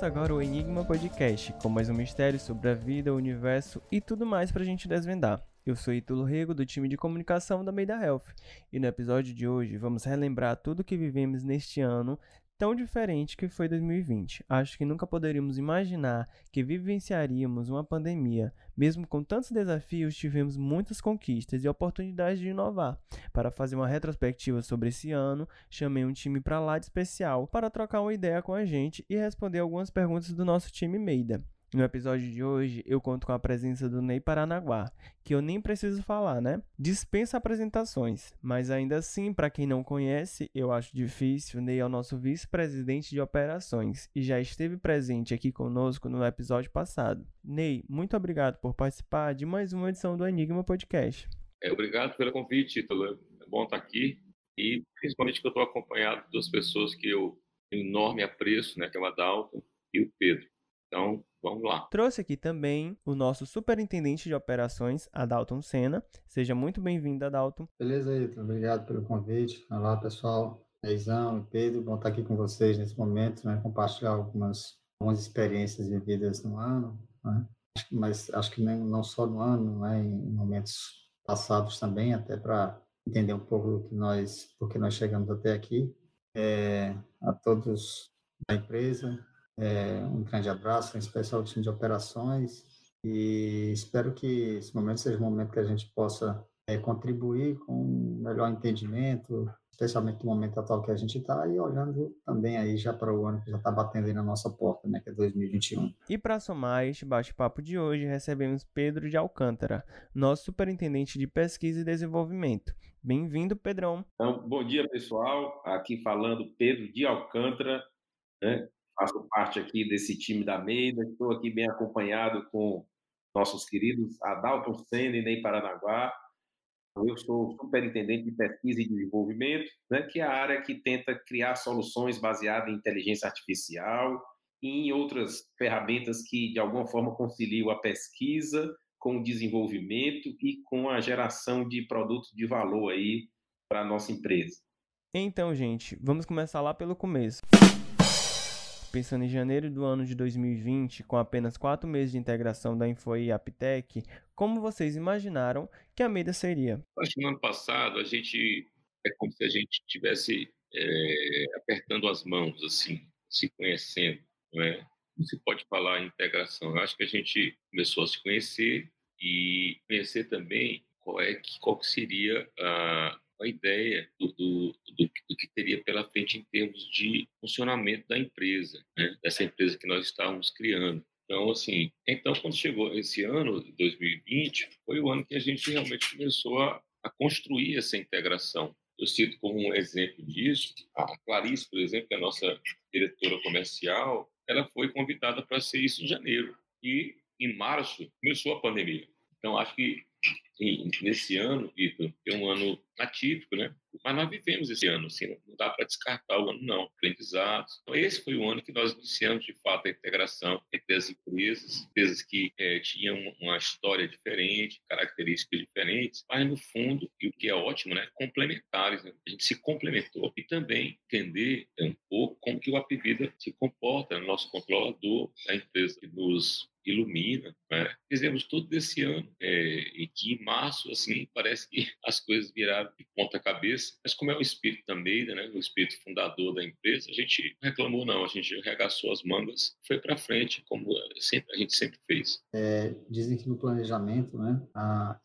Começa agora o Enigma Podcast, com mais um mistério sobre a vida, o universo e tudo mais pra gente desvendar. Eu sou Itulo Rego, do time de comunicação da Meida Health, e no episódio de hoje vamos relembrar tudo que vivemos neste ano tão diferente que foi 2020. Acho que nunca poderíamos imaginar que vivenciaríamos uma pandemia. Mesmo com tantos desafios, tivemos muitas conquistas e oportunidades de inovar. Para fazer uma retrospectiva sobre esse ano, chamei um time para lá de especial para trocar uma ideia com a gente e responder algumas perguntas do nosso time Meida. No episódio de hoje, eu conto com a presença do Ney Paranaguá, que eu nem preciso falar, né? Dispensa apresentações, mas ainda assim, para quem não conhece, eu acho difícil. Ney é o nosso vice-presidente de operações e já esteve presente aqui conosco no episódio passado. Ney, muito obrigado por participar de mais uma edição do Enigma Podcast. É, obrigado pelo convite, Ítalo. É bom estar aqui e principalmente que eu estou acompanhado duas pessoas que eu tenho enorme apreço, né? Que é o Adalto e o Pedro. Então, Vamos lá. Trouxe aqui também o nosso superintendente de operações, Adalton Senna. Seja muito bem-vindo, Adalton. Beleza, Ito. Obrigado pelo convite. Olá, pessoal. Reizão e Pedro, bom estar aqui com vocês nesse momento, né? compartilhar algumas, algumas experiências vividas no ano, né? mas acho que nem, não só no ano, né? em momentos passados também, até para entender um pouco do que nós, porque nós chegamos até aqui. É, a todos da empresa, é, um grande abraço, em especial ao time de operações, e espero que esse momento seja um momento que a gente possa é, contribuir com um melhor entendimento, especialmente no momento atual que a gente está, e olhando também aí já para o ano que já está batendo aí na nossa porta, né, que é 2021. E para somar este bate-papo de hoje, recebemos Pedro de Alcântara, nosso superintendente de pesquisa e desenvolvimento. Bem-vindo, Pedrão. Então, bom dia, pessoal. Aqui falando Pedro de Alcântara, né? Faço parte aqui desse time da Meida, estou aqui bem acompanhado com nossos queridos Adalto Senna e Ney Paranaguá. Eu sou superintendente de pesquisa e desenvolvimento, né, que é a área que tenta criar soluções baseadas em inteligência artificial e em outras ferramentas que, de alguma forma, conciliam a pesquisa com o desenvolvimento e com a geração de produtos de valor aí para a nossa empresa. Então, gente, vamos começar lá pelo começo pensando em janeiro do ano de 2020, com apenas quatro meses de integração da Infoi e Aptec, como vocês imaginaram que a Meida seria? Acho que no ano passado a gente é como se a gente estivesse é, apertando as mãos, assim, se conhecendo, não é? Se pode falar em integração. Eu acho que a gente começou a se conhecer e conhecer também qual é que qual que seria a a ideia do, do, do, do, que teria pela frente em termos de funcionamento da empresa, né? dessa empresa que nós estávamos criando. Então, assim, então quando chegou esse ano, 2020, foi o ano que a gente realmente começou a, a construir essa integração. Eu cito como um exemplo disso, a Clarice, por exemplo, que é a nossa diretora comercial, ela foi convidada para ser isso em janeiro. E em março começou a pandemia. Então, acho que nesse ano, Vitor, é um ano atípico, né? Mas nós vivemos esse ano, assim, não dá para descartar o ano, não. Aprendizados. Então, esse foi o ano que nós iniciamos, de fato, a integração entre as empresas, empresas que é, tinham uma história diferente, características diferentes, mas, no fundo, e o que é ótimo, né? Complementares. Né? A gente se complementou. E também entender um pouco como que o Apivida se comporta, no nosso controlador, a empresa que nos ilumina. Né? Fizemos tudo desse ano é, e que março, assim, parece que as coisas viraram de ponta cabeça. Mas como é o espírito da Meida, né, o espírito fundador da empresa, a gente não reclamou não, a gente arregaçou as mangas, foi para frente, como sempre, a gente sempre fez. É, dizem que no planejamento, né,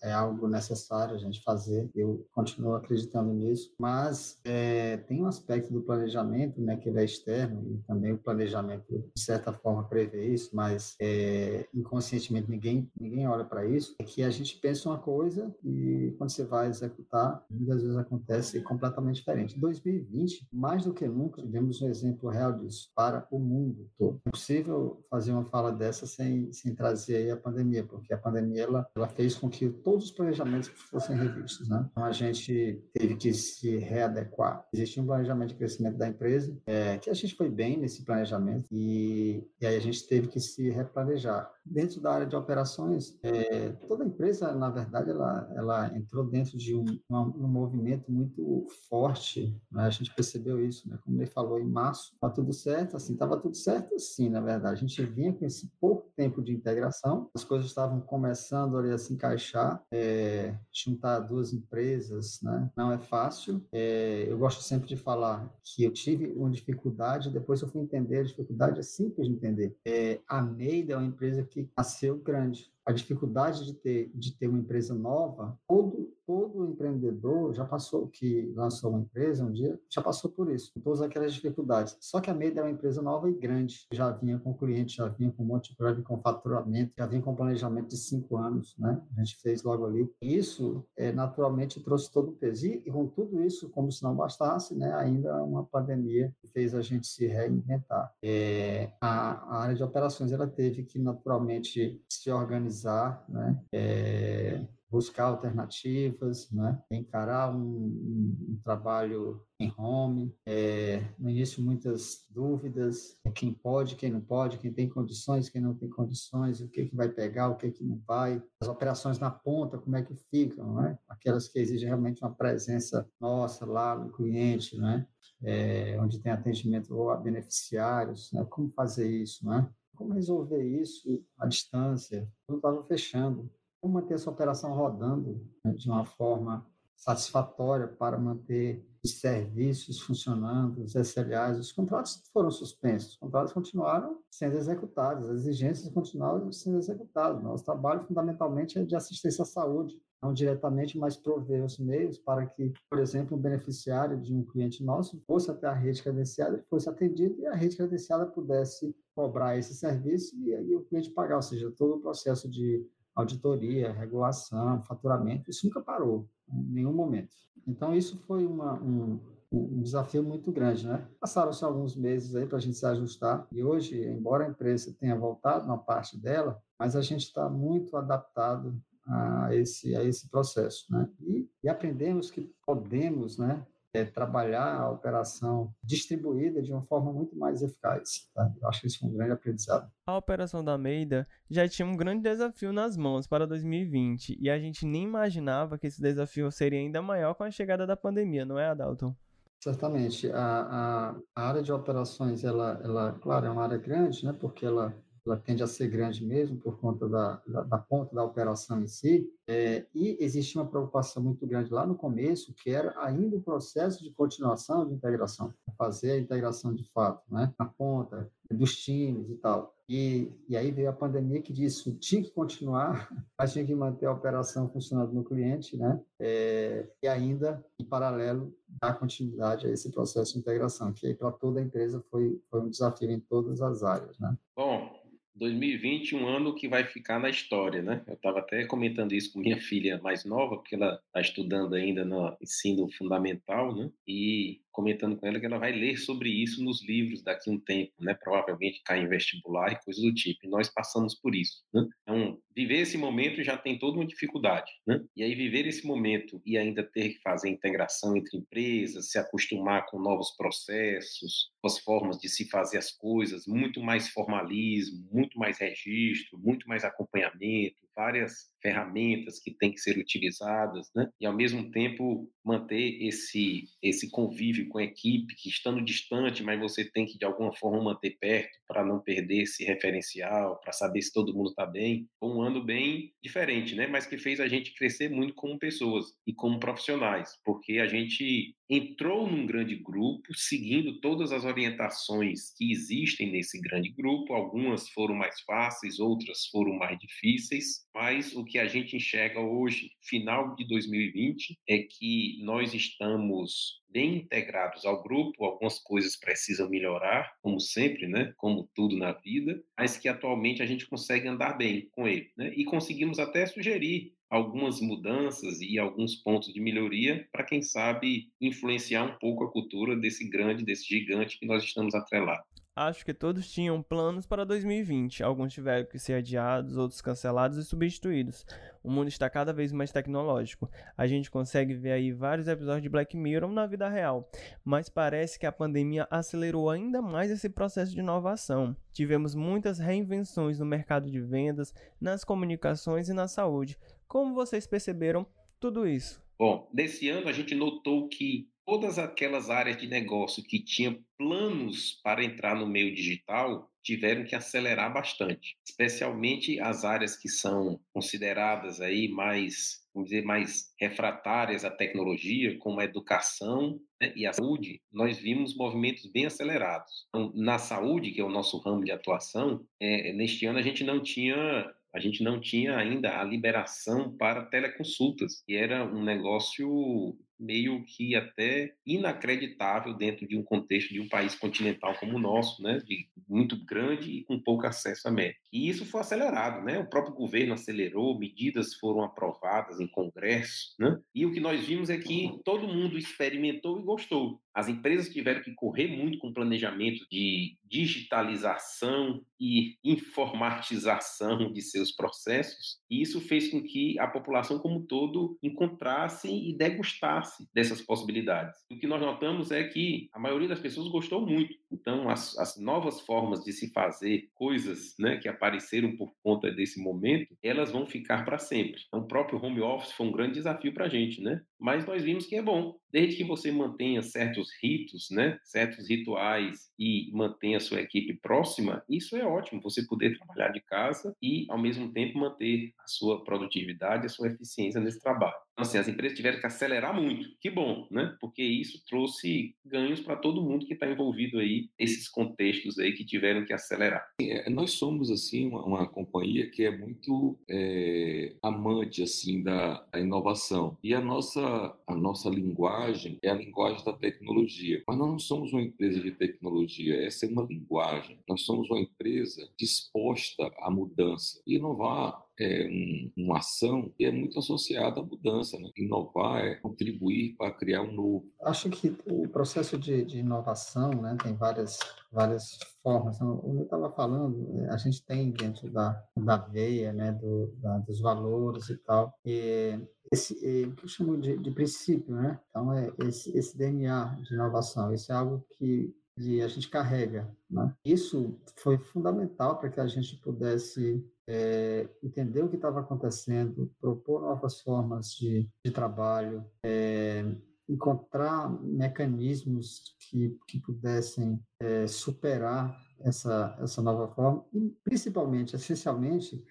é algo necessário a gente fazer. Eu continuo acreditando nisso, mas é, tem um aspecto do planejamento, né, que ele é externo e também o planejamento de certa forma prevê isso, mas é, inconscientemente ninguém ninguém olha para isso. É que a gente pensa uma coisa e quando você vai executar, muitas vezes acontece completamente diferente. Em 2020, mais do que nunca, tivemos um exemplo real disso para o mundo todo. É possível fazer uma fala dessa sem, sem trazer a pandemia, porque a pandemia ela, ela fez com que todos os planejamentos fossem revistos, né? Então a gente teve que se readequar. Existia um planejamento de crescimento da empresa, é, que a gente foi bem nesse planejamento e, e aí a gente teve que se replanejar. Dentro da área de operações, é, toda empresa, na verdade, ela, ela entrou dentro de um, um, movimento muito forte, né? a gente percebeu isso, né? como ele falou, em março, estava tudo certo, assim, estava tudo certo, sim, na verdade, a gente vinha com esse pouco tempo de integração, as coisas estavam começando ali a se encaixar, é, juntar duas empresas, né? não é fácil, é, eu gosto sempre de falar que eu tive uma dificuldade, depois eu fui entender, a dificuldade é simples de entender, é, a Meida é uma empresa que que nasceu grande a dificuldade de ter, de ter uma empresa nova, todo, todo empreendedor já passou, que lançou uma empresa um dia, já passou por isso, todas aquelas dificuldades. Só que a Meida é uma empresa nova e grande, já vinha com cliente, já vinha com um monte de já com faturamento, já vinha com planejamento de cinco anos, né? A gente fez logo ali. Isso, é, naturalmente, trouxe todo o peso. E, e com tudo isso, como se não bastasse, né? Ainda uma pandemia fez a gente se reinventar. É, a, a área de operações, ela teve que, naturalmente, se organizar pesquisar, né? É, buscar alternativas, né? encarar um, um, trabalho em home. É, no início, muitas dúvidas: quem pode, quem não pode, quem tem condições, quem não tem condições, o que, que vai pegar, o que, que não vai. As operações na ponta, como é que ficam, né? aquelas que exigem realmente uma presença nossa lá no cliente, né? É, onde tem atendimento a beneficiários, né? como fazer isso, né? Como resolver isso à distância? Tudo estava fechando. Como manter essa operação rodando né, de uma forma satisfatória para manter os serviços funcionando, os SLAs, os contratos foram suspensos, os contratos continuaram sendo executados, as exigências continuaram sendo executadas. Nosso trabalho, fundamentalmente, é de assistência à saúde, não diretamente, mas prover os meios para que, por exemplo, um beneficiário de um cliente nosso fosse até a rede credenciada, fosse atendido e a rede credenciada pudesse cobrar esse serviço e o cliente pagar, ou seja, todo o processo de auditoria, regulação, faturamento, isso nunca parou, em nenhum momento. Então, isso foi uma, um, um desafio muito grande, né? Passaram-se alguns meses aí para a gente se ajustar e hoje, embora a empresa tenha voltado na parte dela, mas a gente está muito adaptado a esse, a esse processo, né? E, e aprendemos que podemos, né, é, trabalhar a operação distribuída de uma forma muito mais eficaz. Tá? Eu acho que isso foi um grande aprendizado. A operação da Meida já tinha um grande desafio nas mãos para 2020 e a gente nem imaginava que esse desafio seria ainda maior com a chegada da pandemia, não é, Adalton? Certamente. A, a, a área de operações, ela, ela, claro, é uma área grande, né, porque ela ela tende a ser grande mesmo por conta da, da, da ponta da operação em si, é, e existia uma preocupação muito grande lá no começo, que era ainda o processo de continuação de integração, fazer a integração de fato, né, na ponta dos times e tal. E, e aí veio a pandemia que disse tinha que continuar, mas tinha que manter a operação funcionando no cliente, né? É, e ainda, em paralelo, dar continuidade a esse processo de integração, que para toda a empresa foi, foi um desafio em todas as áreas, né? Bom, 2020, um ano que vai ficar na história, né? Eu estava até comentando isso com minha filha mais nova, porque ela está estudando ainda no ensino fundamental, né? E comentando com ela que ela vai ler sobre isso nos livros daqui a um tempo, né? Provavelmente cair em vestibular e coisas do tipo. E nós passamos por isso, né? Então, viver esse momento já tem toda uma dificuldade, né? E aí viver esse momento e ainda ter que fazer integração entre empresas, se acostumar com novos processos, com as formas de se fazer as coisas, muito mais formalismo, muito mais registro, muito mais acompanhamento, várias ferramentas que têm que ser utilizadas, né? E ao mesmo tempo manter esse esse convívio com a equipe que estando distante, mas você tem que de alguma forma manter perto para não perder esse referencial, para saber se todo mundo está bem. Foi um ano bem diferente, né? Mas que fez a gente crescer muito como pessoas e como profissionais, porque a gente entrou num grande grupo, seguindo todas as orientações que existem nesse grande grupo. Algumas foram mais fáceis, outras foram mais difíceis, mas o que a gente enxerga hoje, final de 2020, é que nós estamos bem integrados ao grupo, algumas coisas precisam melhorar, como sempre, né? Como tudo na vida, mas que atualmente a gente consegue andar bem com ele, né? E conseguimos até sugerir algumas mudanças e alguns pontos de melhoria para quem sabe influenciar um pouco a cultura desse grande, desse gigante que nós estamos atrelados. Acho que todos tinham planos para 2020. Alguns tiveram que ser adiados, outros cancelados e substituídos. O mundo está cada vez mais tecnológico. A gente consegue ver aí vários episódios de Black Mirror na vida real, mas parece que a pandemia acelerou ainda mais esse processo de inovação. Tivemos muitas reinvenções no mercado de vendas, nas comunicações e na saúde. Como vocês perceberam tudo isso? Bom, nesse ano a gente notou que todas aquelas áreas de negócio que tinham planos para entrar no meio digital tiveram que acelerar bastante, especialmente as áreas que são consideradas aí mais, vamos dizer, mais refratárias à tecnologia, como a educação né, e a saúde, nós vimos movimentos bem acelerados. Então, na saúde, que é o nosso ramo de atuação, é, neste ano a gente não tinha a gente não tinha ainda a liberação para teleconsultas, que era um negócio meio que até inacreditável dentro de um contexto de um país continental como o nosso, né, de muito grande e com pouco acesso a médico. E isso foi acelerado, né? O próprio governo acelerou, medidas foram aprovadas em congresso, né? E o que nós vimos é que todo mundo experimentou e gostou. As empresas tiveram que correr muito com planejamento de digitalização e informatização de seus processos, e isso fez com que a população como um todo encontrasse e degustasse dessas possibilidades. O que nós notamos é que a maioria das pessoas gostou muito. Então, as, as novas formas de se fazer coisas né, que apareceram por conta desse momento, elas vão ficar para sempre. Então, o próprio home office foi um grande desafio para a gente, né? Mas nós vimos que é bom, desde que você mantenha certos ritos, né, certos rituais e mantenha a sua equipe próxima, isso é ótimo, você poder trabalhar de casa e, ao mesmo tempo, manter a sua produtividade, a sua eficiência nesse trabalho. Então, assim, as empresas tiveram que acelerar muito, que bom, né? Porque isso trouxe ganhos para todo mundo que está envolvido aí, esses contextos aí que tiveram que acelerar. É, nós somos, assim, uma, uma, companhia que é muito é, amante, assim, da, da, inovação. E a nossa, a nossa linguagem é a linguagem da tecnologia. Mas nós não somos uma empresa de tecnologia, essa é uma linguagem. Nós somos uma empresa disposta à mudança. Inovar é um, uma ação que é muito associada à mudança. Né? Inovar é contribuir para criar um novo. Acho que o processo de, de inovação né, tem várias, várias formas. Então, o que estava falando, é, a gente tem dentro da, da veia, né, do, da, dos valores e tal, e esse, é, o que eu chamo de, de princípio, né? Então, é esse, esse DNA de inovação. Isso é algo que e a gente carrega. Né? Isso foi fundamental para que a gente pudesse é, entender o que estava acontecendo, propor novas formas de, de trabalho, é, encontrar mecanismos que, que pudessem é, superar essa, essa nova forma e, principalmente, essencialmente,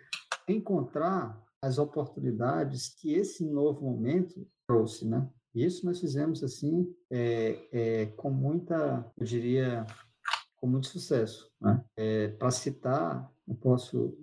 encontrar as oportunidades que esse novo momento trouxe, né? Isso nós fizemos assim é, é, com muita, eu diria, com muito sucesso. Né? É, Para citar, eu posso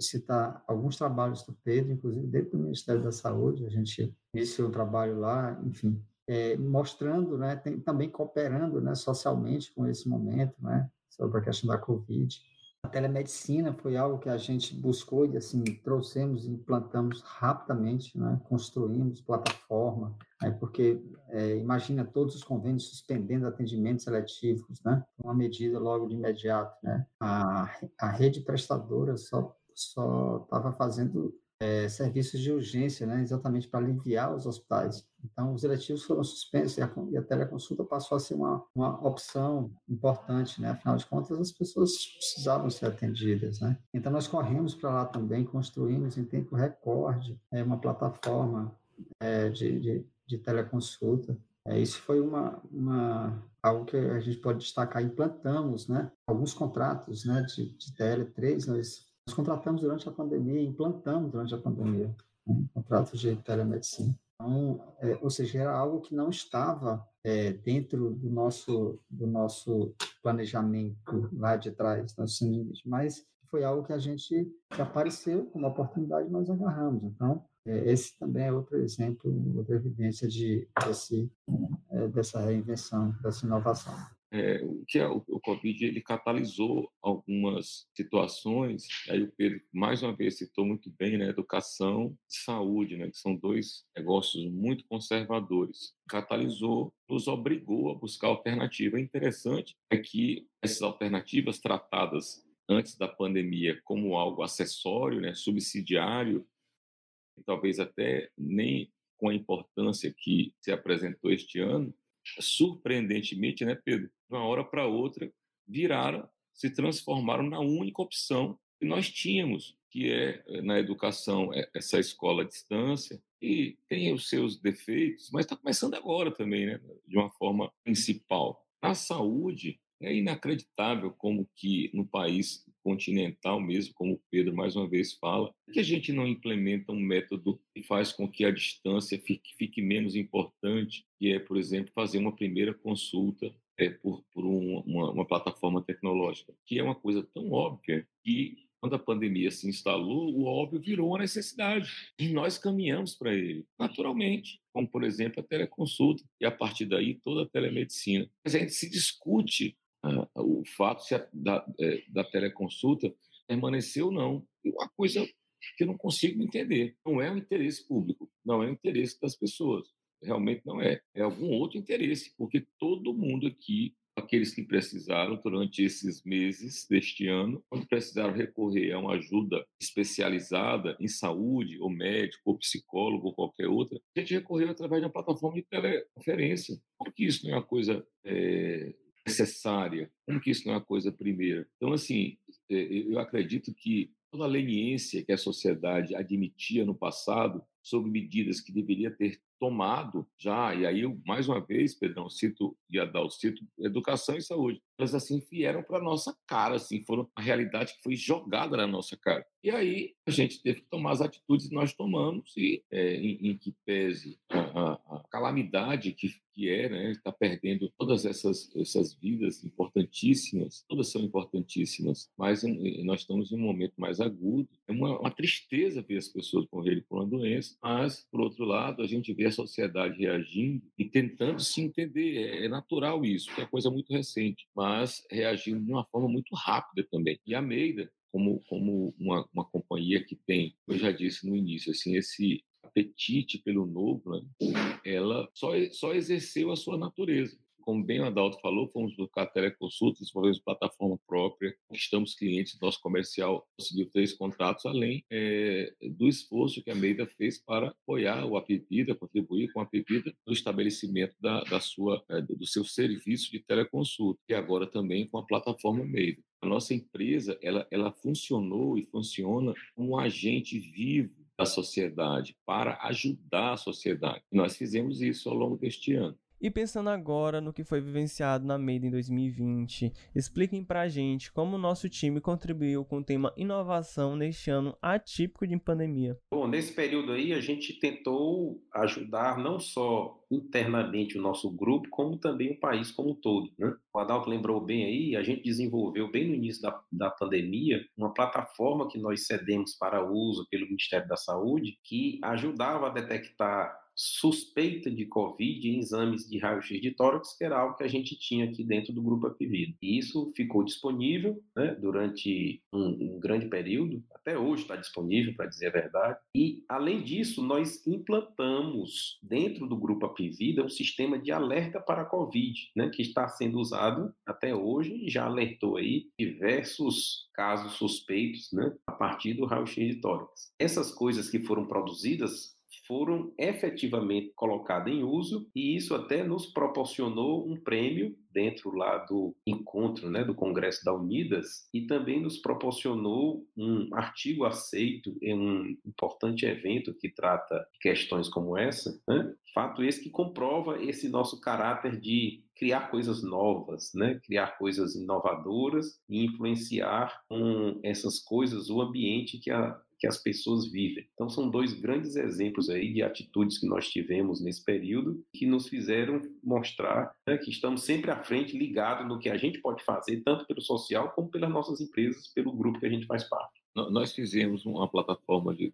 citar alguns trabalhos do Pedro, inclusive dentro do Ministério da Saúde, a gente iniciou um trabalho lá, enfim, é, mostrando, né, tem, também cooperando né, socialmente com esse momento, né, sobre a questão da Covid. A telemedicina foi algo que a gente buscou e assim trouxemos implantamos rapidamente, né? construímos plataforma, né? porque é, imagina todos os convênios suspendendo atendimentos seletivos, né? uma medida logo de imediato. Né? A, a rede prestadora só só estava fazendo é, serviços de urgência, né, exatamente para aliviar os hospitais. Então, os eletivos foram suspensos e a, e a teleconsulta passou a ser uma, uma opção importante, né? Afinal de contas, as pessoas precisavam ser atendidas, né? Então, nós corremos para lá também, construímos em tempo recorde é, uma plataforma é, de, de, de, teleconsulta. É, isso foi uma, uma, algo que a gente pode destacar. Implantamos, né? Alguns contratos, né? De, de tele, três nós nós contratamos durante a pandemia, implantamos durante a pandemia um contratos de telemedicina. Então, é, ou seja, era algo que não estava é, dentro do nosso, do nosso planejamento lá de trás, mas foi algo que a gente que apareceu como oportunidade nós agarramos. Então, é, esse também é outro exemplo, outra evidência de desse, é, dessa reinvenção, dessa inovação. É, o que é, o, o Covid ele catalisou algumas situações. Aí o Pedro mais uma vez citou muito bem, né, educação e saúde, né, que são dois negócios muito conservadores. Catalisou, nos obrigou a buscar alternativa. É interessante é que essas alternativas tratadas antes da pandemia como algo acessório, né, subsidiário, talvez até nem com a importância que se apresentou este ano, surpreendentemente, né, Pedro, de uma hora para outra, viraram, se transformaram na única opção que nós tínhamos, que é eh, na educação é, essa escola à distância, e tem os seus defeitos, mas está começando agora também, né, de uma forma principal. Na saúde, é inacreditável como que no país continental mesmo, como o Pedro mais uma vez fala, que a gente não implementa um método que faz com que a distância fique, fique menos importante, que é, por exemplo, fazer uma primeira consulta é, por, por um, uma, uma plataforma tecnológica, que é uma coisa tão óbvia que quando a pandemia se instalou, o óbvio virou uma necessidade. E nós caminhamos para ele, naturalmente, como, por exemplo, a teleconsulta, e a partir daí toda a telemedicina. Mas a gente se discute ah, o fato se a, da, é, da teleconsulta permaneceu ou não. É uma coisa que eu não consigo entender. Não é o interesse público, não é o interesse das pessoas. Realmente não é. É algum outro interesse, porque todo mundo aqui, aqueles que precisaram durante esses meses deste ano, quando precisaram recorrer a uma ajuda especializada em saúde, ou médico, ou psicólogo, ou qualquer outra, a gente recorreu através de uma plataforma de teleconferência. Porque isso não é uma coisa é, necessária. Como que isso não é uma coisa primeira? Então, assim, é, eu acredito que toda a leniência que a sociedade admitia no passado sobre medidas que deveria ter tomado já, e aí eu, mais uma vez, Pedrão, cito e Adalto, cito educação e saúde. Elas, assim, vieram para nossa cara, assim, foram a realidade que foi jogada na nossa cara. E aí a gente teve que tomar as atitudes que nós tomamos e é, em, em, que pese a, a, a calamidade que, que é, né, está perdendo todas essas, essas vidas importantíssimas, todas são importantíssimas, mas nós estamos em um momento mais agudo. É uma, uma tristeza ver as pessoas morrerem por uma doença, mas, por outro lado, a gente vê a sociedade reagindo e tentando se entender. É, é natural isso, é coisa muito recente, mas reagindo de uma forma muito rápida também. E a Meida, como, como uma, uma companhia que tem, eu já disse no início, assim, esse apetite pelo novo, né? ela só, só exerceu a sua natureza como bem o Adalto falou, fomos buscar teleconsulta, desenvolvemos plataforma própria, conquistamos clientes, nosso comercial conseguiu três contratos, além é, do esforço que a Meida fez para apoiar o Apivida, contribuir com a Apivida no estabelecimento da, da sua, é, do seu serviço de teleconsulta, e agora também com a plataforma Meida. A nossa empresa, ela, ela funcionou e funciona como um agente vivo da sociedade, para ajudar a sociedade. Nós fizemos isso ao longo deste ano. E pensando agora no que foi vivenciado na Made em 2020, expliquem pra gente como o nosso time contribuiu com o tema inovação neste ano atípico de pandemia. Bom, nesse período aí a gente tentou ajudar não só internamente o nosso grupo, como também o país como um todo. Né? O Adalto lembrou bem aí, a gente desenvolveu bem no início da, da pandemia uma plataforma que nós cedemos para uso pelo Ministério da Saúde, que ajudava a detectar suspeita de Covid em exames de raio-x de tórax, que era algo que a gente tinha aqui dentro do grupo Apivida. E isso ficou disponível né, durante um, um, grande período, até hoje está disponível, para dizer a verdade. E, além disso, nós implantamos dentro do grupo Apivida um sistema de alerta para a Covid, né, que está sendo usado até hoje e já alertou aí diversos casos suspeitos né, a partir do raio-x de tórax. Essas coisas que foram produzidas foram efetivamente colocadas em uso e isso até nos proporcionou um prêmio dentro lá do encontro, né, do Congresso da Unidas e também nos proporcionou um artigo aceito em um importante evento que trata questões como essa, né? fato esse que comprova esse nosso caráter de criar coisas novas, né? criar coisas inovadoras e influenciar com essas coisas o ambiente que a, que as pessoas vivem. Então, são dois grandes exemplos aí de atitudes que nós tivemos nesse período que nos fizeram mostrar né, que estamos sempre à frente, ligados no que a gente pode fazer, tanto pelo social como pelas nossas empresas, pelo grupo que a gente faz parte. Nós fizemos uma plataforma de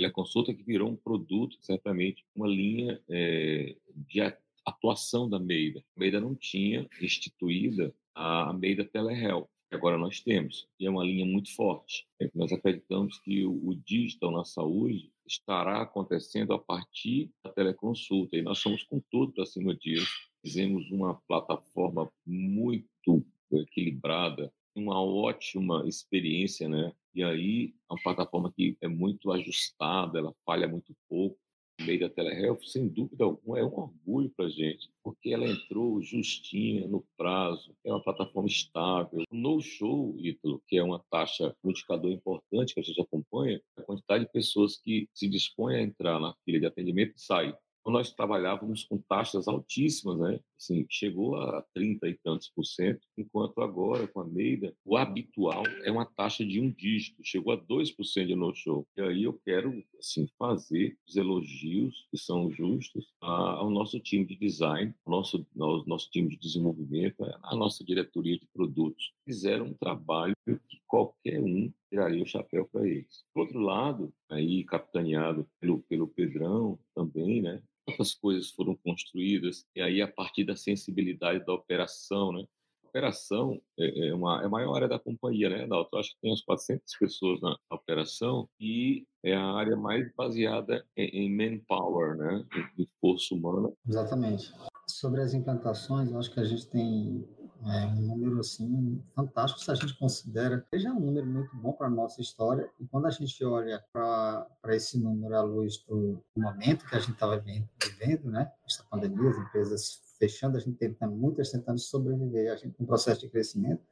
é, consulta que virou um produto, certamente, uma linha é, de atuação da Meida. A Meida não tinha instituída a Meida Telehealth, agora nós temos, e é uma linha muito forte. Nós acreditamos que o digital na saúde estará acontecendo a partir da teleconsulta, e nós somos com tudo para cima disso. Fizemos uma plataforma muito equilibrada, uma ótima experiência, né? E aí, é uma plataforma que é muito ajustada, ela falha muito pouco, meio da Telehealth, sem dúvida alguma, é um orgulho para a gente, porque ela entrou justinha, no prazo, é uma plataforma estável. No show, Ítalo, que é uma taxa, um indicador importante que a gente acompanha, a quantidade de pessoas que se dispõem a entrar na fila de atendimento e saem nós trabalhávamos com taxas altíssimas, né? Assim, chegou a 30 e tantos por cento, enquanto agora, com a Meida, o habitual é uma taxa de um dígito, chegou a 2% de no-show. E aí eu quero, assim, fazer os elogios que são justos ao nosso time de design, ao nosso, ao nosso time de desenvolvimento, à nossa diretoria de produtos. Fizeram um trabalho que qualquer um tiraria o chapéu para eles. Por outro lado, aí capitaneado pelo, pelo Pedrão também, né? Quantas coisas foram construídas, e aí a partir da sensibilidade da operação, né? A operação é, é, uma, é a maior área da companhia, né, Dalton? Acho que tem umas 400 pessoas na operação e é a área mais baseada em, manpower, né, em força humana. Exatamente. Sobre as implantações, eu acho que a gente tem é um número assim fantástico se a gente considera é um número muito bom para a nossa história. E quando a gente olha para esse número à luz do momento que a gente estava vivendo, né, essa pandemia, as empresas fechando, a gente tentando, muitas tentando sobreviver, a gente um processo de crescimento,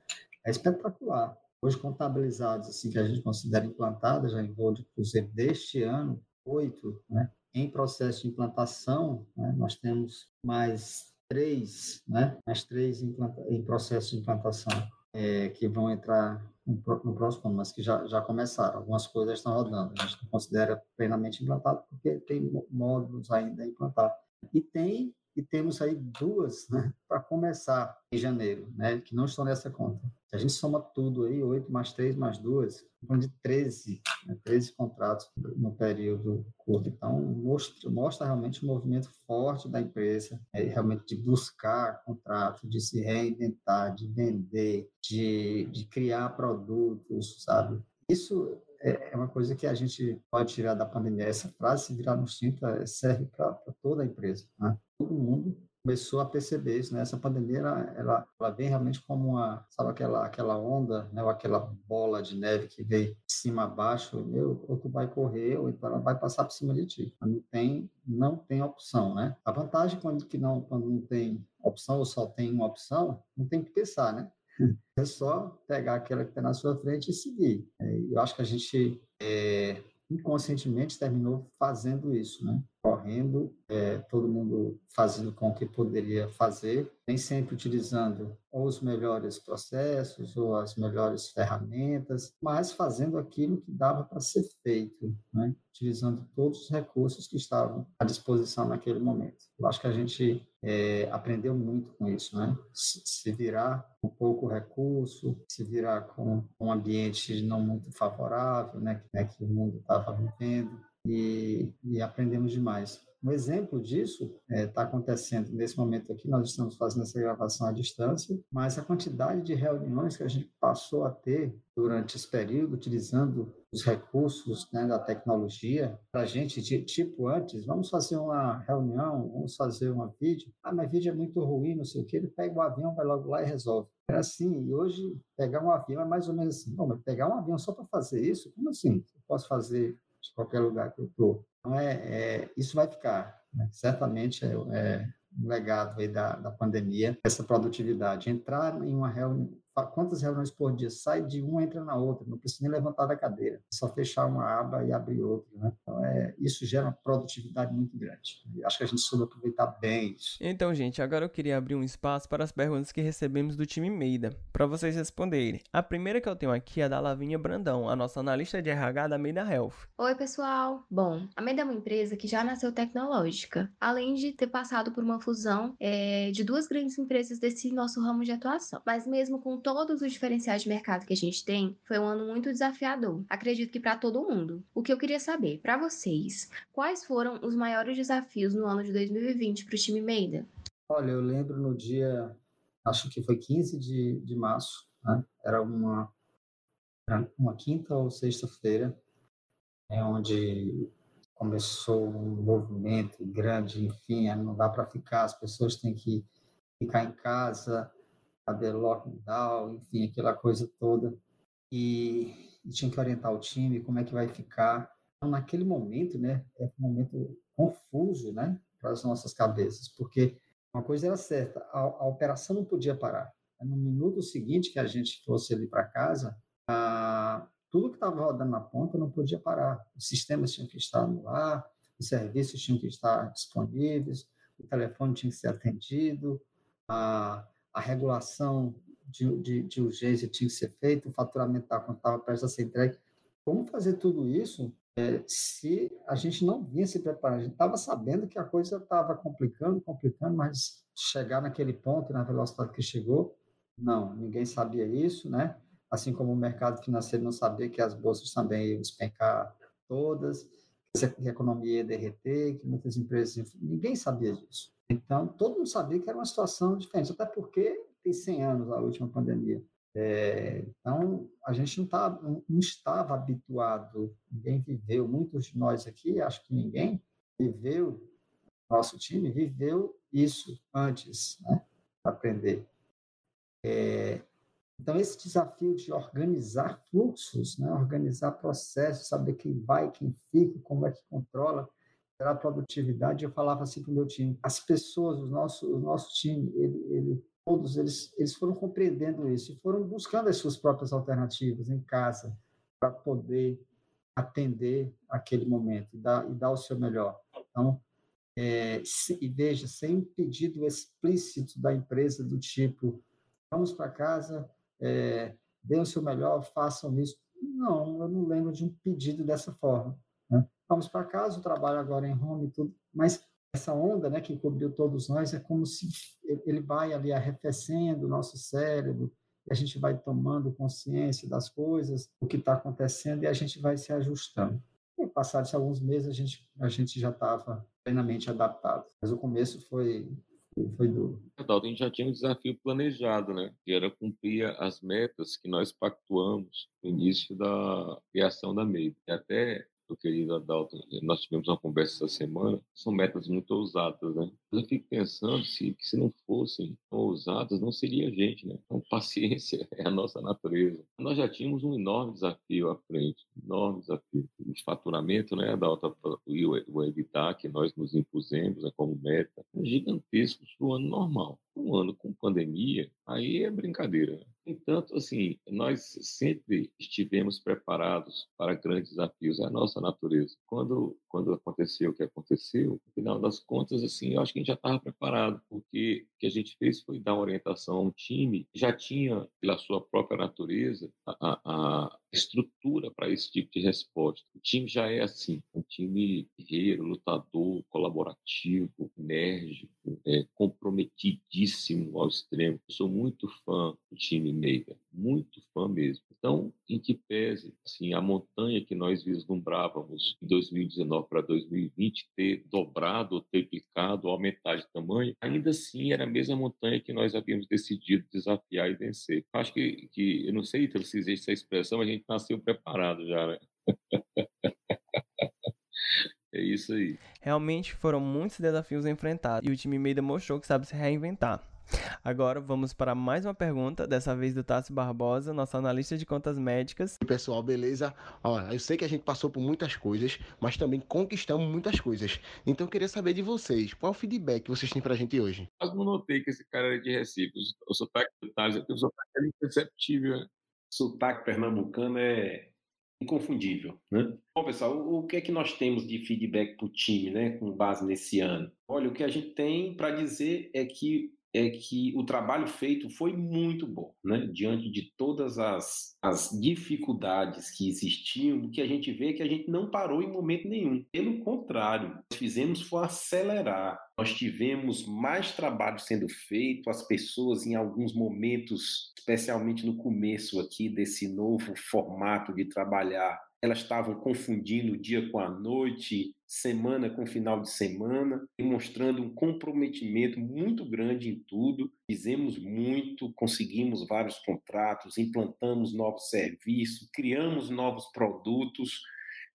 é espetacular. Hoje, contabilizados, assim, que a gente considera implantadas, já em voo deste ano, oito, né, em processo de implantação, né, nós temos mais três, né? Mais três em, processo de implantação é, que vão entrar no, próximo ano, mas que já, já começaram. Algumas coisas estão rodando. A gente não considera plenamente implantado porque tem módulos ainda a implantar. E tem e temos aí duas né, para começar em janeiro, né, que não estão nessa conta. Se a gente soma tudo aí, 8 mais 3 mais 2, de 13, né, 13 contratos no período curto. Então, mostra, mostra realmente um movimento forte da empresa, é, realmente de buscar contratos, de se reinventar, de vender, de, de criar produtos, sabe? Isso é, é uma coisa que a gente pode tirar da pandemia. Essa frase, se virar no cinto, é, serve para toda a empresa. Né? Todo mundo começou a perceber isso, né? Essa pandemia, ela, ela, vem realmente como uma, sabe aquela, aquela onda, né? Ou aquela bola de neve que vem de cima a baixo, meu, ou tu vai correr, ou então ela vai passar por cima de ti. Não tem, não tem opção, né? A vantagem quando, que não, quando não tem opção, ou só tem uma opção, não tem que pensar, né? É só pegar aquela que está na sua frente e seguir. É, eu acho que a gente é, inconscientemente terminou fazendo isso, né? Correndo, é, todo mundo fazendo com o que poderia fazer, nem sempre utilizando ou os melhores processos ou as melhores ferramentas, mas fazendo aquilo que dava para ser feito, né? Utilizando todos os recursos que estavam à disposição naquele momento. Eu acho que a gente é, aprendeu muito com isso, né? Se virar com pouco recurso, se virar com um ambiente não muito favorável, né? né que o mundo estava vivendo e, e aprendemos demais. Um exemplo disso está é, tá acontecendo nesse momento aqui, nós estamos fazendo essa gravação à distância, mas a quantidade de reuniões que a gente passou a ter durante esse período, utilizando os recursos né, da tecnologia, para a gente, de, tipo antes, vamos fazer uma reunião, vamos fazer uma vídeo, ah, mas vídeo é muito ruim, não sei o que, ele pega o avião, vai logo lá e resolve. Era assim, e hoje pegar um avião é mais ou menos assim, não, mas pegar um avião só para fazer isso, como assim? Eu posso fazer de qualquer lugar que eu estou. Então, é, é, isso vai ficar. Né? Certamente é, é um legado da, da pandemia, essa produtividade. Entrar em uma reunião, quantas reuniões por dia? Sai de uma, entra na outra, não precisa nem levantar da cadeira, é só fechar uma aba e abrir outra. Né? Então, é, isso gera uma produtividade muito grande. E acho que a gente soube aproveitar bem isso. Então, gente, agora eu queria abrir um espaço para as perguntas que recebemos do time Meida, para vocês responderem. A primeira que eu tenho aqui é da Lavinha Brandão, a nossa analista de RH da Meida Health. Oi, pessoal. Bom, a Meida é uma empresa que já nasceu tecnológica, além de ter passado por uma fusão é, de duas grandes empresas desse nosso ramo de atuação. Mas mesmo com todos os diferenciais de mercado que a gente tem, foi um ano muito desafiador. Acredito que para todo mundo. O que eu queria saber, para vocês, quais foram os maiores desafios no ano de 2020 para o time Meida? Olha, eu lembro no dia, acho que foi 15 de, de março, né? era uma, uma quinta ou sexta-feira, é onde começou um movimento grande, enfim, é, não dá para ficar, as pessoas têm que ficar em casa, fazer lockdown, enfim, aquela coisa toda. E, e, tinha que orientar o time, como é que vai ficar. Então, naquele momento, né, é um momento confuso, né, para as nossas cabeças, porque uma coisa era certa, a, a operação não podia parar. No minuto seguinte que a gente fosse ali para casa, a, tudo que estava rodando na ponta não podia parar. Os sistemas tinham que estar no ar, os serviços tinham que estar disponíveis, o telefone tinha que ser atendido, a, a regulação de, de, de urgência tinha que ser feita, o faturamento da conta estava prestes a ser entregue. Como fazer tudo isso é, se a gente não vinha se preparando? A gente estava sabendo que a coisa estava complicando, complicando, mas chegar naquele ponto, na velocidade que chegou, não, ninguém sabia isso, né? assim como o mercado financeiro não sabia que as bolsas também iam despencar todas, que a economia ia derreter, que muitas empresas... Ninguém sabia disso. Então, todo mundo sabia que era uma situação diferente, até porque tem 100 anos a última pandemia. É, então, a gente não, tá, não estava habituado, ninguém viveu, muitos de nós aqui, acho que ninguém viveu, nosso time viveu isso antes, né, aprender. É, então, esse desafio de organizar fluxos, né? organizar processos, saber quem vai, quem fica, como é que controla, gerar produtividade, eu falava assim para o meu time, as pessoas, o nosso, o nosso time, ele, ele, todos eles, eles foram compreendendo isso e foram buscando as suas próprias alternativas em casa para poder atender aquele momento e dar, e dar o seu melhor. Então, é, se, e veja, sem pedido explícito da empresa do tipo, vamos para casa, é, deem o seu melhor, façam isso. Não, eu não lembro de um pedido dessa forma. Né? Vamos para casa, o trabalho agora em home e tudo, mas essa onda né, que cobriu todos nós é como se ele vai ali arrefecendo o nosso cérebro, e a gente vai tomando consciência das coisas, o que está acontecendo, e a gente vai se ajustando. E passados alguns meses, a gente, a gente já estava plenamente adaptado. Mas o começo foi, foi duro. A gente já tinha um desafio planejado, né? Que era cumprir as metas que nós pactuamos no início da criação da MEI. E até meu querido Adalto, nós tivemos uma conversa essa semana, são metas muito ousadas, né? Eu fico pensando se, se não fossem ousadas, não seria a gente, né? Então, paciência é a nossa natureza. Nós já tínhamos um enorme desafio à frente, enorme desafio. O faturamento, né, Adalto, e o evitar que nós nos impusemos né, como meta, gigantescos para o ano normal. Um ano com pandemia, aí é brincadeira. Né? Entanto, assim, nós sempre estivemos preparados para grandes desafios, é a nossa natureza. Quando, quando aconteceu o que aconteceu, no final das contas, assim, eu acho que a gente já estava preparado, porque o que a gente fez foi dar orientação a um time que já tinha, pela sua própria natureza, a, a estrutura para esse tipo de resposta. O time já é assim, um time guerreiro, lutador, colaborativo, enérgico, é, comprometidíssimo ao extremo. Eu sou muito fã do time Meida, muito fã mesmo. Então, em que pese assim, a montanha que nós vislumbrávamos em 2019 para 2020 ter dobrado, triplicado, aumentar de tamanho, ainda assim era a mesma montanha que nós havíamos decidido desafiar e vencer. Acho que, que eu não sei se existe essa expressão, a gente nasceu preparado já, né? É isso aí. Realmente foram muitos desafios enfrentados e o time meio demonstrou que sabe se reinventar. Agora vamos para mais uma pergunta, dessa vez do Tássio Barbosa, nosso analista de contas médicas. E pessoal, beleza? Olha, eu sei que a gente passou por muitas coisas, mas também conquistamos muitas coisas. Então eu queria saber de vocês, qual o feedback que vocês têm pra gente hoje? Eu não notei que esse cara era de Recife. O sotaque do Thales, o sotaque é imperceptível. Né? sotaque pernambucano é inconfundível, né? Bom, pessoal, o, o que é que nós temos de feedback para o time, né, com base nesse ano? Olha, o que a gente tem para dizer é que é que o trabalho feito foi muito bom, né? Diante de todas as, as dificuldades que existiam, o que a gente vê é que a gente não parou em momento nenhum. Pelo contrário, nós fizemos foi acelerar. Nós tivemos mais trabalho sendo feito, as pessoas em alguns momentos, especialmente no começo aqui desse novo formato de trabalhar, elas estavam confundindo o dia com a noite, semana com final de semana, demonstrando um comprometimento muito grande em tudo. Fizemos muito, conseguimos vários contratos, implantamos novos serviços, criamos novos produtos.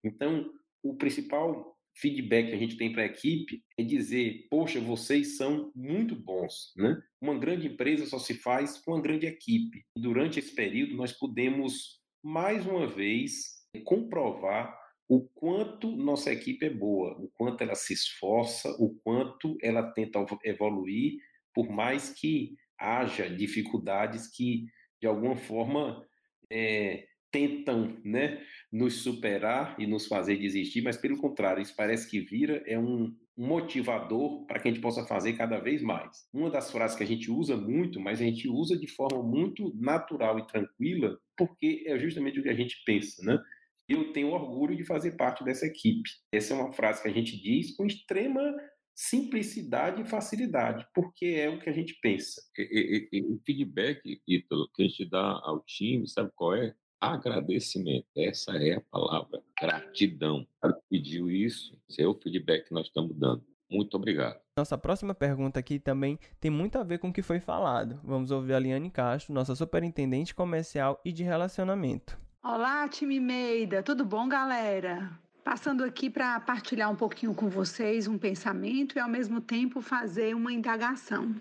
Então, o principal feedback que a gente tem para a equipe é dizer: poxa, vocês são muito bons. Né? Uma grande empresa só se faz com uma grande equipe. Durante esse período, nós pudemos, mais uma vez, comprovar o quanto nossa equipe é boa, o quanto ela se esforça, o quanto ela tenta evoluir, por mais que haja dificuldades que, de alguma forma, é, tentam né, nos superar e nos fazer desistir, mas pelo contrário, isso parece que vira é um motivador para que a gente possa fazer cada vez mais. Uma das frases que a gente usa muito, mas a gente usa de forma muito natural e tranquila, porque é justamente o que a gente pensa, né? Eu tenho orgulho de fazer parte dessa equipe. Essa é uma frase que a gente diz com extrema simplicidade e facilidade, porque é o que a gente pensa. o feedback, Ítalo, que a gente dá ao time, sabe qual é? agradecimento. Essa é a palavra, gratidão. Ela pediu isso, esse é o feedback que nós estamos dando. Muito obrigado. Nossa próxima pergunta aqui também tem muito a ver com o que foi falado. Vamos ouvir a Liane Castro, nossa superintendente comercial e de relacionamento. Olá, time Meida, tudo bom, galera? Passando aqui para partilhar um pouquinho com vocês um pensamento e ao mesmo tempo fazer uma indagação.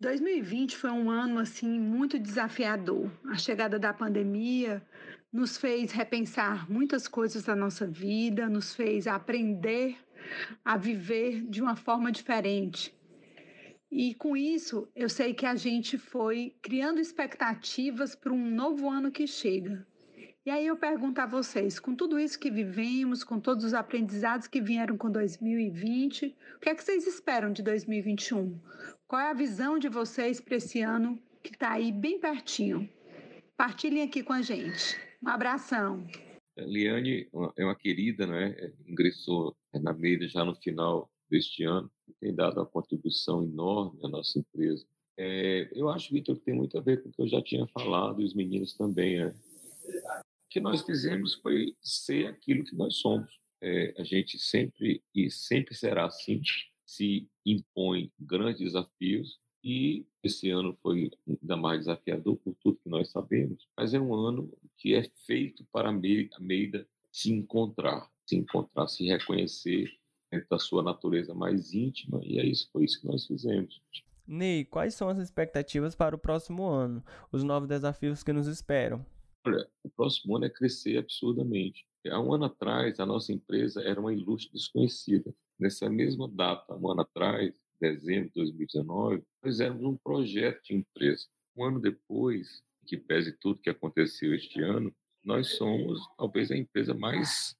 2020 foi um ano assim muito desafiador. A chegada da pandemia nos fez repensar muitas coisas da nossa vida, nos fez aprender a viver de uma forma diferente. E com isso, eu sei que a gente foi criando expectativas para um novo ano que chega. E aí eu pergunto a vocês, com tudo isso que vivemos, com todos os aprendizados que vieram com 2020, o que é que vocês esperam de 2021? Qual é a visão de vocês para esse ano que está aí bem pertinho? Partilhem aqui com a gente. Um abração. Liane é uma querida, né? ingressou na Meida já no final deste ano, tem dado uma contribuição enorme à nossa empresa. É, eu acho, Vitor, que tem muito a ver com o que eu já tinha falado, e os meninos também. Né? O que nós fizemos foi ser aquilo que nós somos. É, a gente sempre, e sempre será assim, se impõe grandes desafios e esse ano foi ainda mais desafiador por tudo que nós sabemos, mas é um ano que é feito para a Meida se encontrar, se encontrar, se reconhecer dentro da sua natureza mais íntima e é isso, foi isso que nós fizemos. Ney, quais são as expectativas para o próximo ano? Os novos desafios que nos esperam? Olha, o próximo ano é crescer absurdamente. Há um ano atrás, a nossa empresa era uma ilustre desconhecida. Nessa mesma data, um ano atrás, dezembro de 2019, fizemos um projeto de empresa. Um ano depois, que pese tudo que aconteceu este ano, nós somos talvez a empresa mais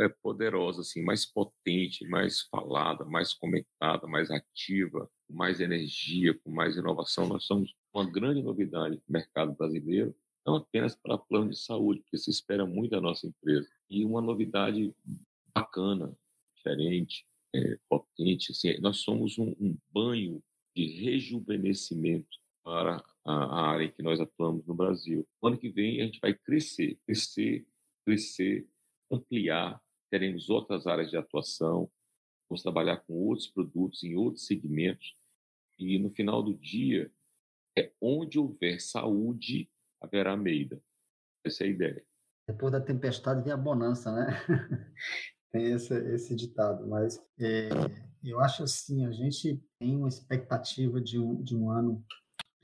é, poderosa, assim, mais potente, mais falada, mais comentada, mais ativa, com mais energia, com mais inovação. Nós somos uma grande novidade no mercado brasileiro, não apenas para plano de saúde, porque se espera muito da nossa empresa, e uma novidade bacana, diferente, é, potente. Assim, nós somos um, um, banho de rejuvenescimento para a, área em que nós atuamos no Brasil. O ano que vem a gente vai crescer, crescer, crescer, ampliar, teremos outras áreas de atuação, vamos trabalhar com outros produtos em outros segmentos e no final do dia é onde houver saúde haverá meida. Essa é a ideia. Depois da tempestade vem a bonança, né? tem esse, esse ditado, mas é, eu acho assim, a gente tem uma expectativa de um, de um ano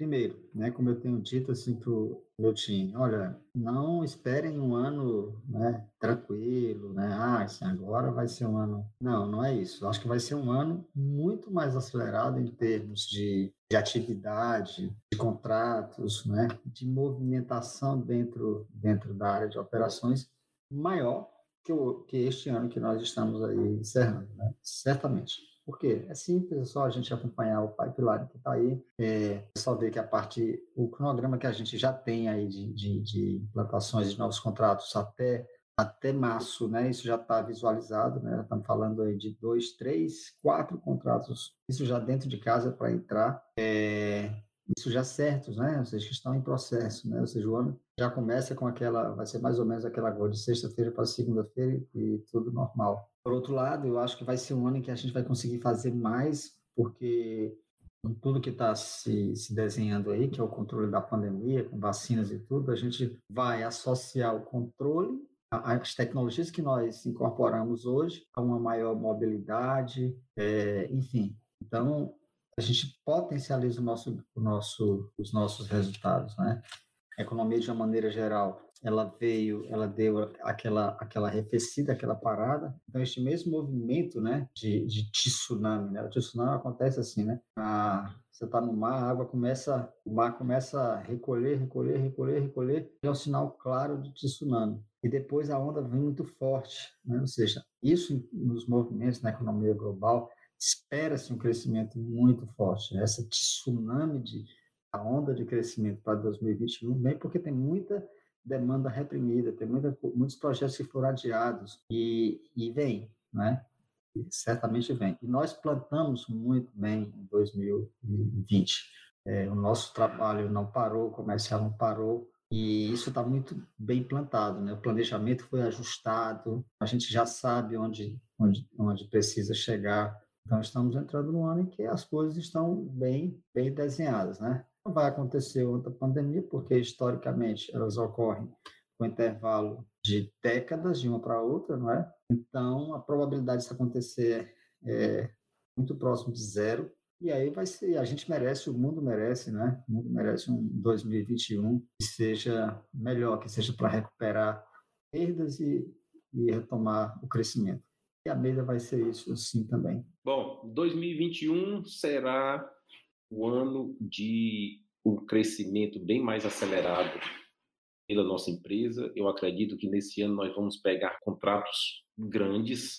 Primeiro, né, como eu tenho dito assim para meu time, olha, não esperem um ano né, tranquilo, né? Ah, assim, agora vai ser um ano. Não, não é isso. Acho que vai ser um ano muito mais acelerado em termos de, de atividade, de contratos, né, de movimentação dentro, dentro da área de operações maior que, o, que este ano que nós estamos aí encerrando, né? certamente. Por quê? É simples, é só a gente acompanhar o pipeline que está aí, é só ver que a parte, o cronograma que a gente já tem aí de, de, de implantações de novos contratos até até março, né? Isso já está visualizado, né? Estamos falando aí de dois, três, quatro contratos, isso já dentro de casa para entrar. É, isso já certos, né? Seja, que estão em processo, né? Ou seja, o ano já começa com aquela, vai ser mais ou menos aquela agora de sexta-feira para segunda-feira e tudo normal. Por outro lado, eu acho que vai ser um ano em que a gente vai conseguir fazer mais, porque com tudo que está se, se desenhando aí, que é o controle da pandemia, com vacinas e tudo, a gente vai associar o controle as tecnologias que nós incorporamos hoje a uma maior mobilidade, é, enfim. Então, a gente potencializa o nosso, o nosso, os nossos resultados, né? A economia, de uma maneira geral, ela veio, ela deu aquela, aquela arrefecida, aquela parada. Então, este mesmo movimento, né, de, de tsunami, né? O tsunami acontece assim, né? A, você está no mar, a água começa, o mar começa a recolher, recolher, recolher, recolher, é um sinal claro de tsunami. E depois a onda vem muito forte, né? Ou seja, isso nos movimentos na economia global espera-se um crescimento muito forte. Né? Essa tsunami de a onda de crescimento para 2021, bem porque tem muita demanda reprimida, tem muita, muitos projetos que foram adiados e, e vem, né? E certamente vem. E nós plantamos muito bem em 2020. É, o nosso trabalho não parou, o comercial não parou, e isso está muito bem plantado, né? O planejamento foi ajustado, a gente já sabe onde, onde, onde precisa chegar. Então, estamos entrando num ano em que as coisas estão bem, bem desenhadas, né? Não vai acontecer outra pandemia, porque historicamente elas ocorrem com intervalo de décadas de uma para outra, não é? Então, a probabilidade disso acontecer é muito próximo de zero. E aí vai ser, a gente merece, o mundo merece, né? O mundo merece um 2021 que seja melhor, que seja para recuperar perdas e, e retomar o crescimento. E a Meida vai ser isso sim também. Bom, 2021 será o ano de um crescimento bem mais acelerado pela nossa empresa. Eu acredito que nesse ano nós vamos pegar contratos grandes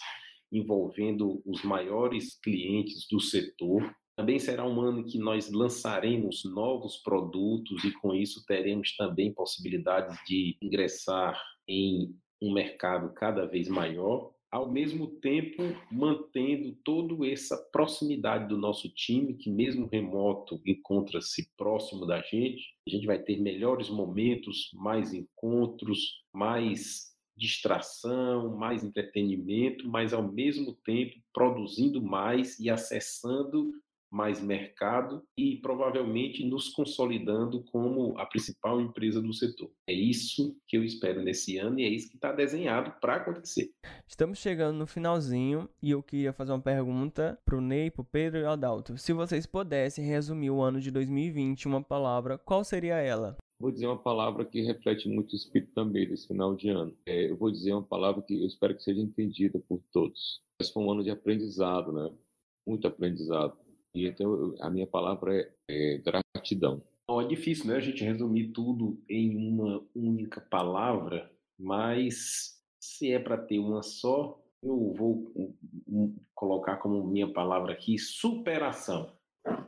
envolvendo os maiores clientes do setor. Também será um ano que nós lançaremos novos produtos e com isso teremos também possibilidades de ingressar em um mercado cada vez maior ao mesmo tempo mantendo toda essa proximidade do nosso time, que mesmo remoto encontra-se próximo da gente. A gente vai ter melhores momentos, mais encontros, mais distração, mais entretenimento, mas ao mesmo tempo produzindo mais e acessando mais mercado e provavelmente nos consolidando como a principal empresa do setor. É isso que eu espero nesse ano e é isso que está desenhado para acontecer. Estamos chegando no finalzinho e eu queria fazer uma pergunta para o Ney, para o Pedro e o Adalto. Se vocês pudessem resumir o ano de 2020 em uma palavra, qual seria ela? Vou dizer uma palavra que reflete muito o espírito também desse final de ano. É, eu vou dizer uma palavra que eu espero que seja entendida por todos. Esse foi um ano de aprendizado, né? Muito aprendizado e então a minha palavra é, é gratidão. é difícil, né? A gente resumir tudo em uma única palavra, mas se é para ter uma só, eu vou colocar como minha palavra aqui superação.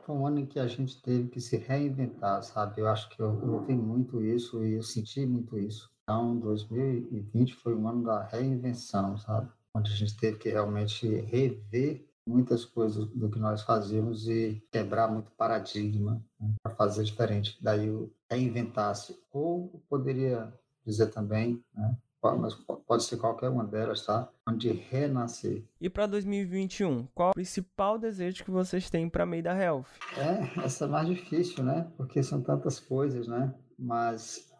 Foi um ano em que a gente teve que se reinventar, sabe? Eu acho que eu, eu ouvi muito isso e eu senti muito isso. Então, 2020 foi um ano da reinvenção, sabe? Onde a gente teve que realmente rever muitas coisas do que nós fazíamos e quebrar muito paradigma né, para fazer diferente. Daí o reinventar-se. Ou poderia dizer também, né, mas pode ser qualquer uma delas, tá? Onde renascer. E para 2021, qual o principal desejo que vocês têm para Meida Health? É, essa é mais difícil, né? Porque são tantas coisas, né? Mas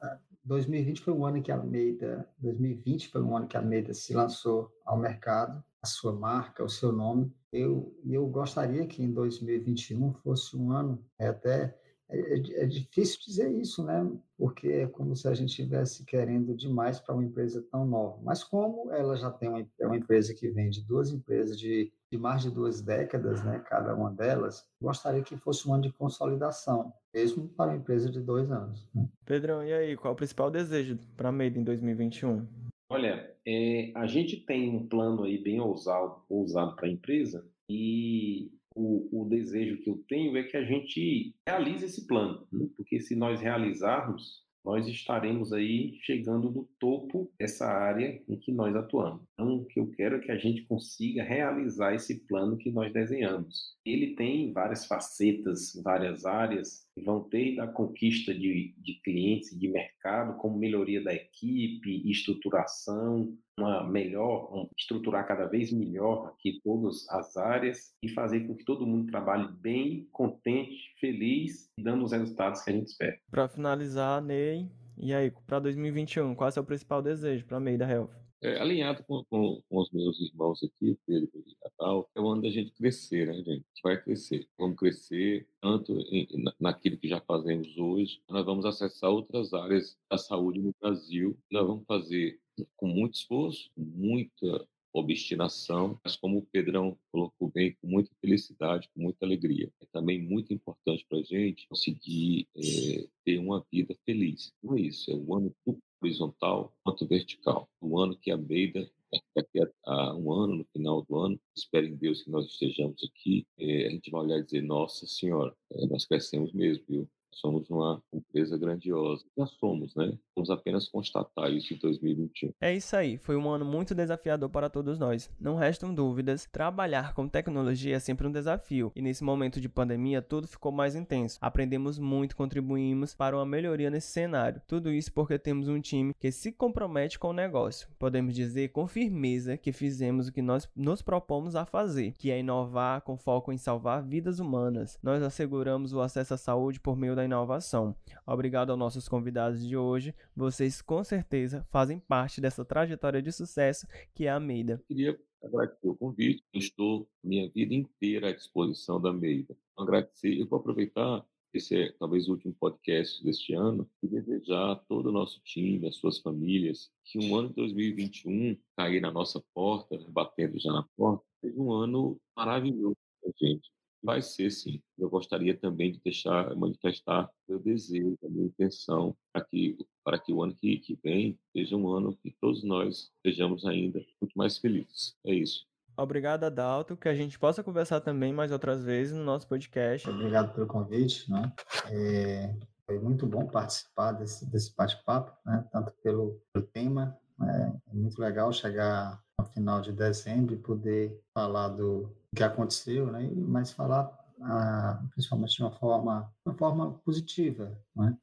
2020 foi um ano que a Meida, 2020 foi um ano que a Meida se lançou ao mercado, a sua marca, o seu nome, eu, eu gostaria que em 2021 fosse um ano, é até é, é, é, difícil dizer isso, né? Porque é como se a gente estivesse querendo demais para uma empresa tão nova. Mas como ela já tem uma, é uma empresa que vem de duas empresas de, de mais de duas décadas, né? Cada uma delas, gostaria que fosse um ano de consolidação, mesmo para uma empresa de dois anos. Né? Pedrão, e aí, qual é o principal desejo para a Made em 2021? Olha, é, a gente tem um plano aí bem ousado, ousado para a empresa e o, o, desejo que eu tenho é que a gente realize esse plano, né? porque se nós realizarmos, nós estaremos aí chegando no topo dessa área em que nós atuamos. Então, que quero é que a gente consiga realizar esse plano que nós desenhamos. Ele tem várias facetas, várias áreas, que vão ter da conquista de, de clientes, de mercado, como melhoria da equipe, estruturação, uma melhor, um, estruturar cada vez melhor aqui todas as áreas e fazer com que todo mundo trabalhe bem, contente, feliz dando os resultados que a gente espera. Para finalizar, Ney, e aí, para 2021, qual é o seu principal desejo para a Meida Health? É, alinhado com, com, com, os meus irmãos aqui, Pedro e Natal, é o ano da gente crescer, né, gente? Vai crescer. Vamos crescer tanto em, naquilo que já fazemos hoje, nós vamos acessar outras áreas da saúde no Brasil. Nós vamos fazer com muito esforço, com muita obstinação, mas como o Pedrão colocou bem, com muita felicidade, com muita alegria. É também muito importante para a gente conseguir é, ter uma vida feliz. Não é isso, é um ano tanto horizontal quanto vertical. Um ano que a Beida daqui a, um ano, no final do ano, espero em Deus que nós estejamos aqui, é, a gente vai olhar e dizer, nossa senhora, é, nós crescemos mesmo, viu? Somos uma empresa grandiosa. Já somos, né? Vamos apenas constatar isso em 2021. É isso aí, foi um ano muito desafiador para todos nós. Não restam dúvidas, trabalhar com tecnologia é sempre um desafio, e nesse momento de pandemia tudo ficou mais intenso. Aprendemos muito, contribuímos para uma melhoria nesse cenário. Tudo isso porque temos um time que se compromete com o negócio. Podemos dizer com firmeza que fizemos o que nós nos propomos a fazer, que é inovar com foco em salvar vidas humanas. Nós asseguramos o acesso à saúde por meio da inovação. Obrigado aos nossos convidados de hoje. Vocês com certeza fazem parte dessa trajetória de sucesso que é a Meida. Queria agradecer o convite. estou minha vida inteira à disposição da Meida. Agradecer. Eu vou aproveitar esse é talvez o último podcast deste ano, e desejar a todo o nosso time, as suas famílias, que um ano de 2021 cair na nossa porta, batendo já na porta, seja um ano maravilhoso para a gente vai ser sim. Eu gostaria também de deixar, manifestar meu desejo, a minha intenção para que, para que o ano que, que vem seja um ano que todos nós sejamos ainda muito mais felizes. É isso. Obrigado, Adalto, que a gente possa conversar também mais outras vezes no nosso podcast. Obrigado pelo convite, né? É, foi muito bom participar desse, desse bate-papo, né? Tanto pelo, pelo tema, é, é muito legal chegar no final de dezembro e poder falar do que aconteceu, né? Mas falar ah, principalmente de uma forma, uma forma positiva, né?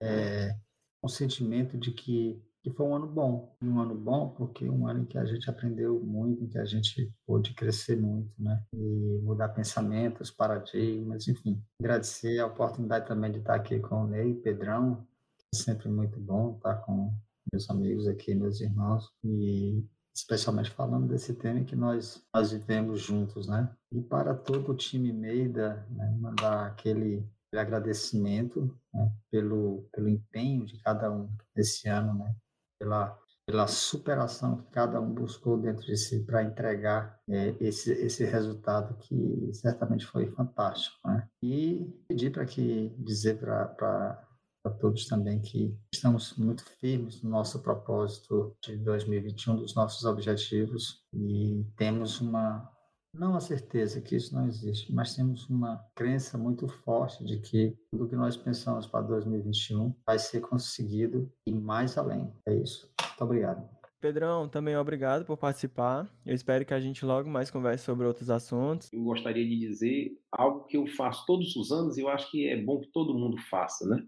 É, um sentimento de que, que foi um ano bom, um ano bom porque um ano em que a gente aprendeu muito, em que a gente pôde crescer muito, né? E mudar pensamentos, paradigmas, enfim. Agradecer a oportunidade também de estar aqui com o Ney, Pedrão, é sempre muito bom estar com meus amigos aqui, meus irmãos, e especialmente falando desse tema que nós, nós vivemos juntos, né? E para todo o time Meida, né, mandar aquele, agradecimento né, pelo, pelo empenho de cada um esse ano, né? Pela, pela superação que cada um buscou dentro de si para entregar é, esse, esse resultado que certamente foi fantástico, né? E pedir para que, dizer para a todos também que estamos muito firmes no nosso propósito de 2021, dos nossos objetivos, e temos uma, não a certeza que isso não existe, mas temos uma crença muito forte de que tudo que nós pensamos para 2021 vai ser conseguido e mais além. É isso. Muito obrigado. Pedrão, também obrigado por participar. Eu espero que a gente logo mais converse sobre outros assuntos. Eu gostaria de dizer algo que eu faço todos os anos e eu acho que é bom que todo mundo faça, né?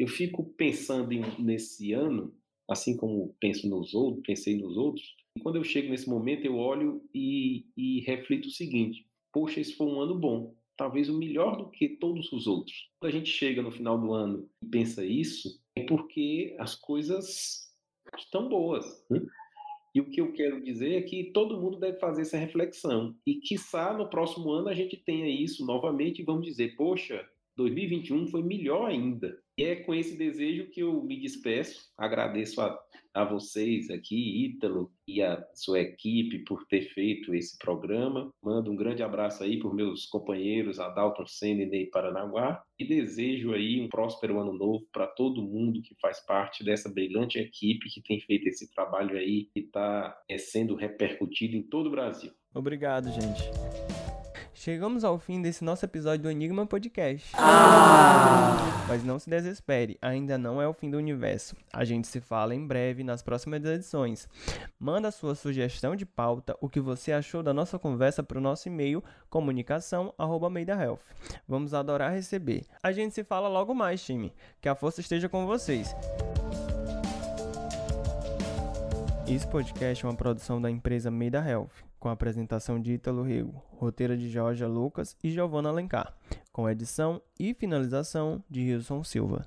Eu fico pensando em, nesse ano, assim como penso nos outros, pensei nos outros, e quando eu chego nesse momento eu olho e, e reflito o seguinte: poxa, esse foi um ano bom, talvez o melhor do que todos os outros. Quando a gente chega no final do ano e pensa isso, é porque as coisas estão boas. Né? E o que eu quero dizer é que todo mundo deve fazer essa reflexão. E, quiçá, no próximo ano a gente tenha isso novamente e vamos dizer: poxa, 2021 foi melhor ainda. E é com esse desejo que eu me despeço. Agradeço a, a vocês aqui, Ítalo, e a sua equipe por ter feito esse programa. Mando um grande abraço aí para meus companheiros Adalton Senna e Ney Paranaguá. E desejo aí um próspero ano novo para todo mundo que faz parte dessa brilhante equipe que tem feito esse trabalho aí e está é, sendo repercutido em todo o Brasil. Obrigado, gente. Chegamos ao fim desse nosso episódio do Enigma Podcast. Ah! Mas não se desespere, ainda não é o fim do universo. A gente se fala em breve nas próximas edições. Manda sua sugestão de pauta, o que você achou da nossa conversa para o nosso e-mail comunicação@meidahealth. Vamos adorar receber. A gente se fala logo mais, time. Que a força esteja com vocês. Esse podcast é uma produção da empresa Meida Health, com a apresentação de Ítalo Rego, roteiro de Jorge Lucas e Giovanna Alencar, com edição e finalização de Wilson Silva.